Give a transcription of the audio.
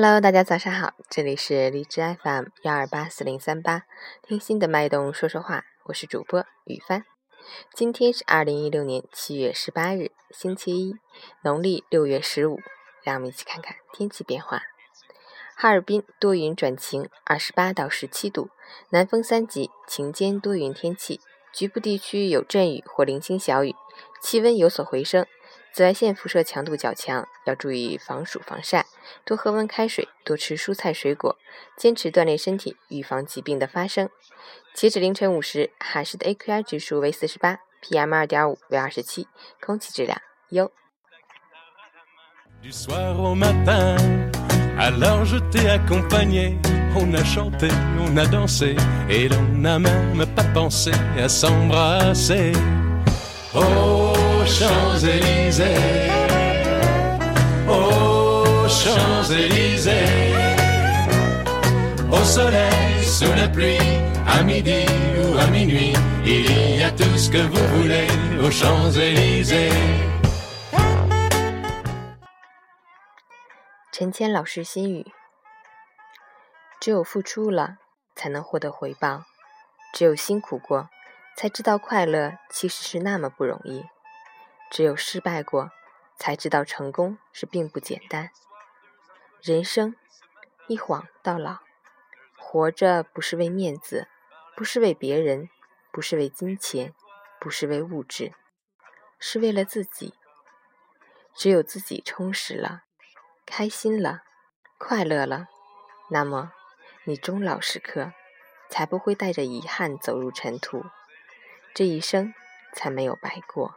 Hello，大家早上好，这里是荔枝 FM 幺二八四零三八，听心的脉动说说话，我是主播雨帆。今天是二零一六年七月十八日，星期一，农历六月十五。让我们一起看看天气变化。哈尔滨多云转晴，二十八到十七度，南风三级，晴间多云天气，局部地区有阵雨或零星小雨，气温有所回升。紫外线辐射强度较强，要注意防暑防晒，多喝温开水，多吃蔬菜水果，坚持锻炼身体，预防疾病的发生。截止凌晨五时，海市的 AQI 指数为四十八，PM 二点五为二十七，空气质量优。Champs-Élysées, aux Champs-Élysées, au soleil, sous la pluie, à midi ou à minuit, il y a tout ce que vous voulez aux Champs-Élysées. 陈谦老师心语：只有付出了，才能获得回报；只有辛苦过，才知道快乐其实是那么不容易。只有失败过，才知道成功是并不简单。人生一晃到老，活着不是为面子，不是为别人，不是为金钱，不是为物质，是为了自己。只有自己充实了，开心了，快乐了，那么你终老时刻才不会带着遗憾走入尘土，这一生才没有白过。